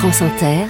France Inter,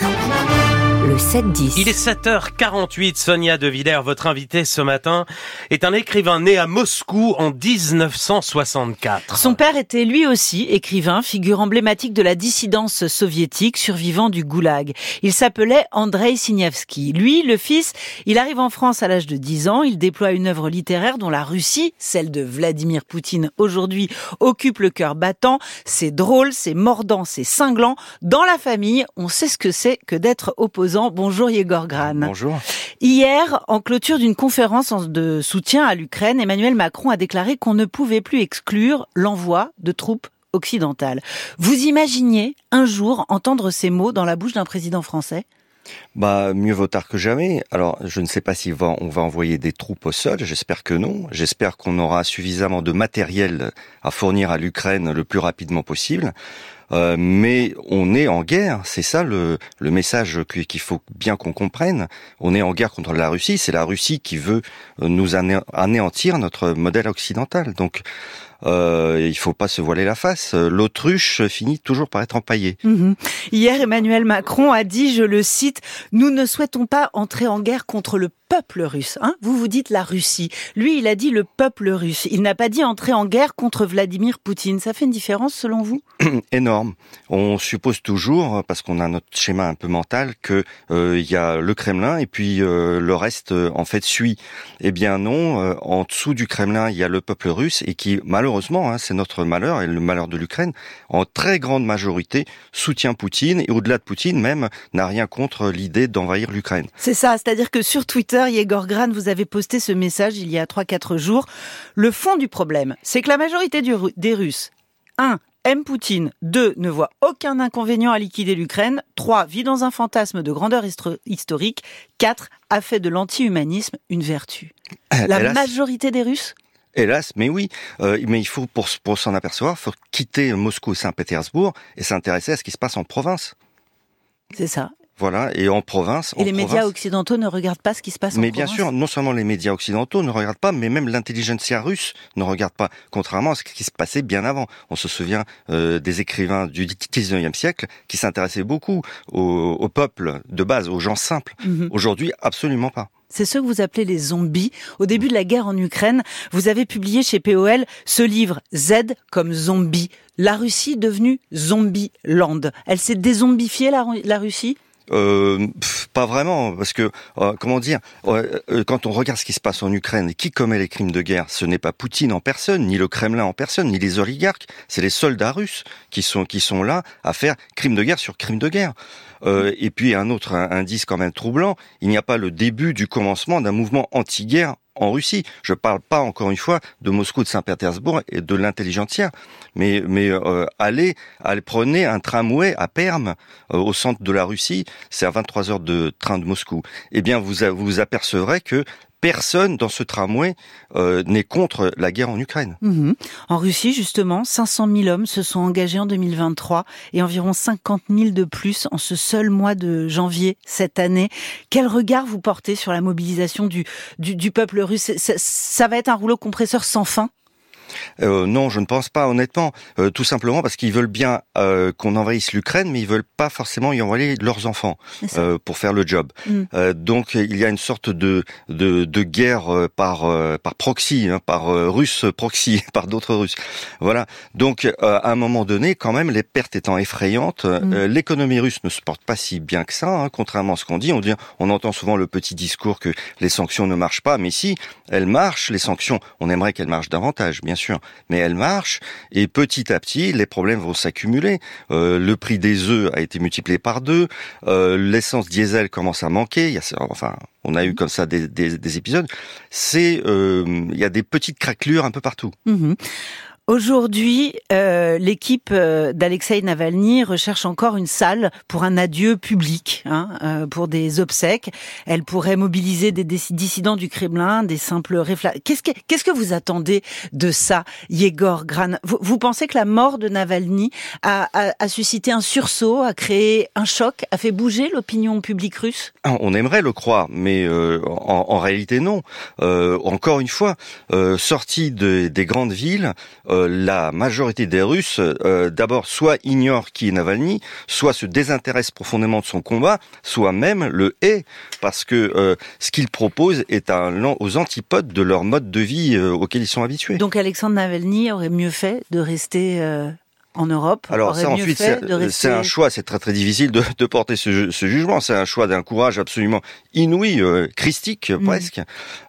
7-10. Il est 7h48, Sonia De Villers, votre invitée ce matin, est un écrivain né à Moscou en 1964. Son père était lui aussi écrivain, figure emblématique de la dissidence soviétique, survivant du goulag. Il s'appelait Andrei Signevski. Lui, le fils, il arrive en France à l'âge de 10 ans, il déploie une œuvre littéraire dont la Russie, celle de Vladimir Poutine aujourd'hui, occupe le cœur battant. C'est drôle, c'est mordant, c'est cinglant. Dans la famille, on sait ce que c'est que d'être opposant Bonjour Yegor Gran. Bonjour. Hier, en clôture d'une conférence de soutien à l'Ukraine, Emmanuel Macron a déclaré qu'on ne pouvait plus exclure l'envoi de troupes occidentales. Vous imaginiez un jour entendre ces mots dans la bouche d'un président français? Bah, mieux vaut tard que jamais. Alors, je ne sais pas si on va envoyer des troupes au sol. J'espère que non. J'espère qu'on aura suffisamment de matériel à fournir à l'Ukraine le plus rapidement possible. Euh, mais on est en guerre, c'est ça le, le message qu'il faut bien qu'on comprenne. On est en guerre contre la Russie, c'est la Russie qui veut nous anéantir notre modèle occidental. Donc euh, il faut pas se voiler la face. L'autruche finit toujours par être empaillée. Mhm. Hier, Emmanuel Macron a dit, je le cite, nous ne souhaitons pas entrer en guerre contre le peuple russe. Hein vous vous dites la Russie. Lui, il a dit le peuple russe. Il n'a pas dit entrer en guerre contre Vladimir Poutine. Ça fait une différence selon vous? Énorme. On suppose toujours, parce qu'on a notre schéma un peu mental, que euh, il y a le Kremlin et puis euh, le reste euh, en fait suit. Eh bien non. en dessous du Kremlin, il y a le peuple russe et qui malheureusement, hein, c'est notre malheur et le malheur de l'Ukraine, en très grande majorité soutient Poutine et au-delà de Poutine même n'a rien contre l'idée d'envahir l'Ukraine. C'est ça. C'est-à-dire que sur Twitter Yegor Gran, vous avez posté ce message il y a 3-4 jours. Le fond du problème, c'est que la majorité des Russes, 1. aime Poutine, 2. ne voit aucun inconvénient à liquider l'Ukraine, 3. vit dans un fantasme de grandeur historique, 4. a fait de l'anti-humanisme une vertu. Euh, la majorité des Russes? Hélas, mais oui. Euh, mais il faut, pour, pour s'en apercevoir, faut quitter Moscou et Saint-Pétersbourg et s'intéresser à ce qui se passe en province. C'est ça. Voilà, et en province. Et les médias occidentaux ne regardent pas ce qui se passe en mais province. Mais bien sûr, non seulement les médias occidentaux ne regardent pas, mais même l'intelligentsia russe ne regarde pas, contrairement à ce qui se passait bien avant. On se souvient euh, des écrivains du 19e siècle qui s'intéressaient beaucoup au, au, peuple de base, aux gens simples. Mhm. Aujourd'hui, absolument pas. C'est ce que vous appelez les zombies. Au début de la guerre en Ukraine, vous avez publié chez POL ce livre Z comme zombie. La Russie devenue zombie land. Elle s'est dézombifiée la, la Russie? Euh, pas vraiment, parce que euh, comment dire, euh, quand on regarde ce qui se passe en Ukraine, qui commet les crimes de guerre Ce n'est pas Poutine en personne, ni le Kremlin en personne, ni les oligarques. C'est les soldats russes qui sont qui sont là à faire crimes de guerre sur crimes de guerre. et puis un autre indice quand même troublant, il n'y a pas le début du commencement d'un mouvement anti-guerre en Russie. Je parle pas encore une fois de Moscou, de Saint-Pétersbourg et de l'intelligentsia, mais mais euh, allez, allez prenez un tramway à Perm euh, au centre de la Russie, c'est à 23 heures de train de Moscou. Eh bien, vous vous apercevrez que personne dans ce tramway euh, n'est contre la guerre en Ukraine. Mhm. En Russie, justement, 500 000 hommes se sont engagés en 2023 et environ 50 000 de plus en ce seul mois de janvier cette année. Quel regard vous portez sur la mobilisation du, du, peuple russe? Ça va être un rouleau compresseur sans fin? Euh, non, je ne pense pas, honnêtement. Euh, tout simplement parce qu'ils veulent bien euh, qu'on envahisse l'Ukraine, mais ils veulent pas forcément y envoyer leurs enfants pour faire le job. Mm. donc il y a une sorte de de, de guerre par par proxy, hein, par russe proxy, par d'autres Russes. Voilà. Donc à un moment donné, quand même, les pertes étant effrayantes, mm. l'économie russe ne se porte pas si bien que ça, hein, contrairement à ce qu'on dit. On dit, on entend souvent le petit discours que les sanctions ne marchent pas, mais si elles marchent, les sanctions, on aimerait qu'elles marchent davantage, bien mais elle marche et petit à petit les problèmes vont s'accumuler. Euh, le prix des œufs a été multiplié par deux, euh, l'essence diesel commence à manquer. On a eu comme ça des, des, épisodes. C'est, euh, il y a des petites craquelures un peu partout. Mmh Aujourd'hui, euh, l'équipe euh, d'Alexei Navalny recherche encore une salle pour un adieu public, hein, euh, pour des obsèques. Elle pourrait mobiliser des dissidents du Kremlin, des simples réflexes. Qu'est-ce que, qu'est-ce que vous attendez de ça, Yegor Gran? Vous, pensez que la mort de Navalny a, a, a, suscité un sursaut, a créé un choc, a fait bouger l'opinion publique russe? Ah, On aimerait le croire, mais euh, en, en, réalité non. encore une fois, sorti de, des grandes villes la majorité des Russes, d'abord, soit ignorent qui est Navalny, soit se désintéressent profondément de son combat, soit même le hait, parce que ce qu'il propose est un, aux antipodes de leur mode de vie auquel ils sont habitués. Donc Alexandre Navalny aurait mieux fait de rester en Europe Alors ça ensuite c'est un choix, c'est très très difficile de, de porter ce, ce jugement. C'est un choix d'un courage absolument inouï, euh, christique mm. presque.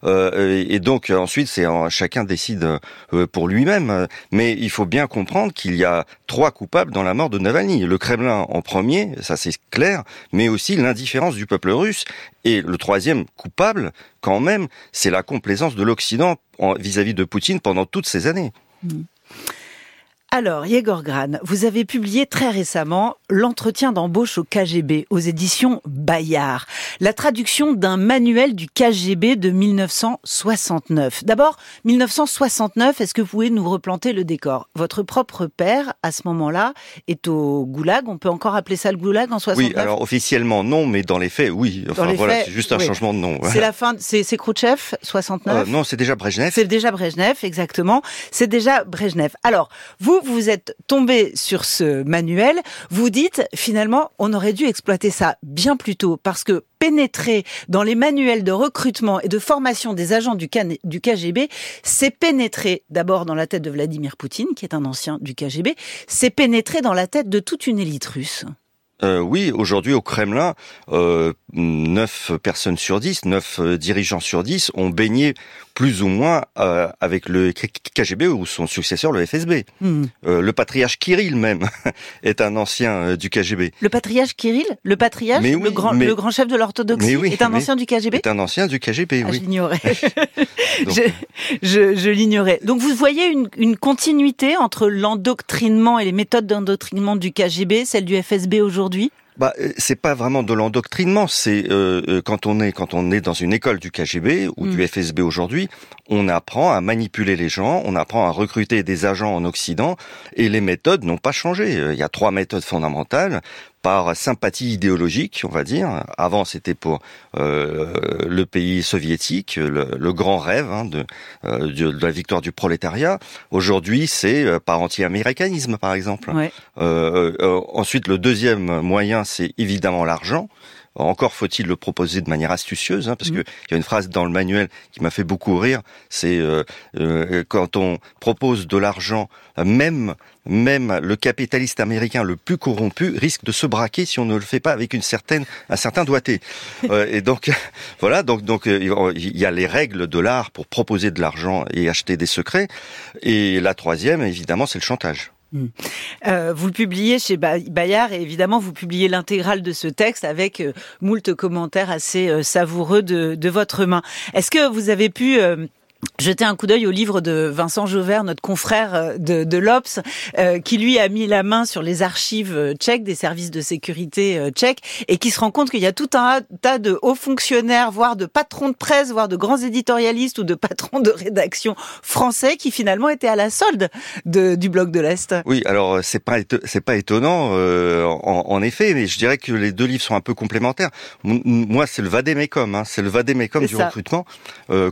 Euh, et donc ensuite c'est chacun décide euh, pour lui-même. Mais il faut bien comprendre qu'il y a trois coupables dans la mort de Navalny. Le Kremlin en premier, ça c'est clair, mais aussi l'indifférence du peuple russe. Et le troisième coupable, quand même, c'est la complaisance de l'Occident vis-à-vis de Poutine pendant toutes ces années. Mm. Alors, Yegor Gran, vous avez publié très récemment L'entretien d'embauche au KGB aux éditions Bayard, la traduction d'un manuel du KGB de 1969. D'abord, 1969, est-ce que vous pouvez nous replanter le décor? Votre propre père, à ce moment-là, est au Goulag. On peut encore appeler ça le Goulag en 69 Oui, alors officiellement non, mais dans les faits, oui. Enfin voilà, c'est juste un changement de nom. C'est la fin, c'est Khrouchtchev, 69 euh, Non, c'est déjà Brejnev. C'est déjà Brejnev, exactement. C'est déjà Brejnev. Alors, vous, vous, êtes tombé sur ce manuel, vous dites finalement on aurait dû exploiter ça bien plus tôt parce que pénétrer dans les manuels de recrutement et de formation des agents du, du KGB, c'est pénétrer d'abord dans la tête de Vladimir Poutine, qui est un ancien du KGB, c'est pénétrer dans la tête de toute une élite russe. Euh, oui, aujourd'hui au Kremlin, euh, 9 personnes sur 10, 9 euh, dirigeants sur 10 ont baigné plus ou moins euh, avec le KGB ou son successeur, le FSB. Hmm. Euh, le patriarche Kirill même est un ancien euh, du KGB. Le patriarche Kirill? Le patriarche? Le, grand, le grand chef de l'orthodoxie est un ancien du KGB Est un ancien du KGB, ah, oui. Je l'ignorais. je, je, je l'ignorais. Donc vous voyez une, une continuité entre l'endoctrinement et les méthodes d'endoctrinement du KGB, celle du FSB aujourd'hui? Bah, euh, c'est pas vraiment de l'endoctrinement. C'est euh, euh, quand on est quand on est dans une école du KGB ou du mm. FSB aujourd'hui, on apprend à manipuler les gens, on apprend à recruter des agents en Occident, et les méthodes n'ont pas changé. Il y a trois méthodes fondamentales par sympathie idéologique, on va dire. Avant, c'était pour euh, le pays soviétique, le, grand rêve hein, euh, de, de, la victoire du prolétariat. Aujourd'hui, c'est euh, par anti-américanisme, par exemple. ensuite, le deuxième moyen, c'est évidemment l'argent. Encore faut-il le proposer de manière astucieuse, hein, parce mmh. qu'il y a une phrase dans le manuel qui m'a fait beaucoup rire. C'est euh, euh, quand on propose de l'argent, même même le capitaliste américain le plus corrompu risque de se braquer si on ne le fait pas avec une certaine un certain doigté. euh, et donc voilà, donc donc euh, il y a les règles de l'art pour proposer de l'argent et acheter des secrets. Et la troisième, évidemment, c'est le chantage. Hmm. Euh, vous le publiez chez Bayard et évidemment vous publiez l'intégrale de ce texte avec euh, moult commentaires assez euh, savoureux de, de, votre main. Est-ce que vous avez pu jeter un coup d'œil au livre de Vincent Jauvert, notre confrère euh, de, de l'Obs, euh, qui lui a mis la main sur les archives euh, tchèques, des services de sécurité tchèques, et qui se rend compte qu'il y a tout un tas de hauts fonctionnaires, voire de patrons de presse, voire de grands éditorialistes ou de patrons de rédaction français qui finalement étaient à la solde de, du bloc de l'Est. Oui, alors c'est pas c'est pas étonnant en, en, effet, mais je dirais que les deux livres sont un peu complémentaires. moi, c'est le vadémécum, hein, c'est le vadémécum du recrutement.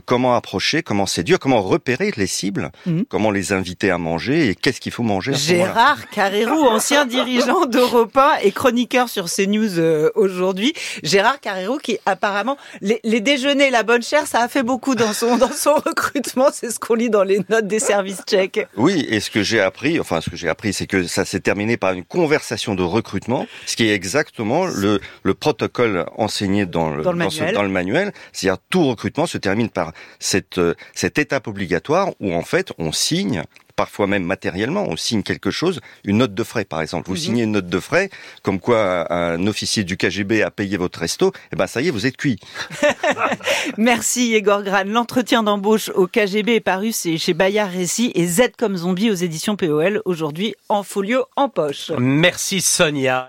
comment approcher, comment comment séduire, comment repérer les cibles, mhm. comment les inviter à manger et qu'est-ce qu'il faut manger. Gérard Carrérou, ancien dirigeant d'Europa et chroniqueur sur CNews euh, aujourd'hui. Gérard Carrérou qui apparemment les, les, déjeuners, la bonne chère, ça a fait beaucoup dans son dans son recrutement. C'est ce qu'on lit dans les notes des services tchèques. Oui, et ce que j'ai appris, enfin ce que j'ai appris, c'est que ça s'est terminé par une conversation de recrutement, ce qui est exactement le, le protocole enseigné dans le, dans le manuel. Dans le manuel. C'est-à-dire tout recrutement se termine par cette euh, cette étape obligatoire où en fait on signe parfois même matériellement, on signe quelque chose, une note de frais par exemple. Vous mhm. signez une note de frais, comme quoi un officier du KGB a payé votre resto, et eh ben ça y est, vous êtes cuit. Merci Igor Gran. L'entretien d'embauche au KGB est paru chez Bayard Récit et Z comme zombie aux éditions POL, aujourd'hui en folio en poche. Merci Sonia.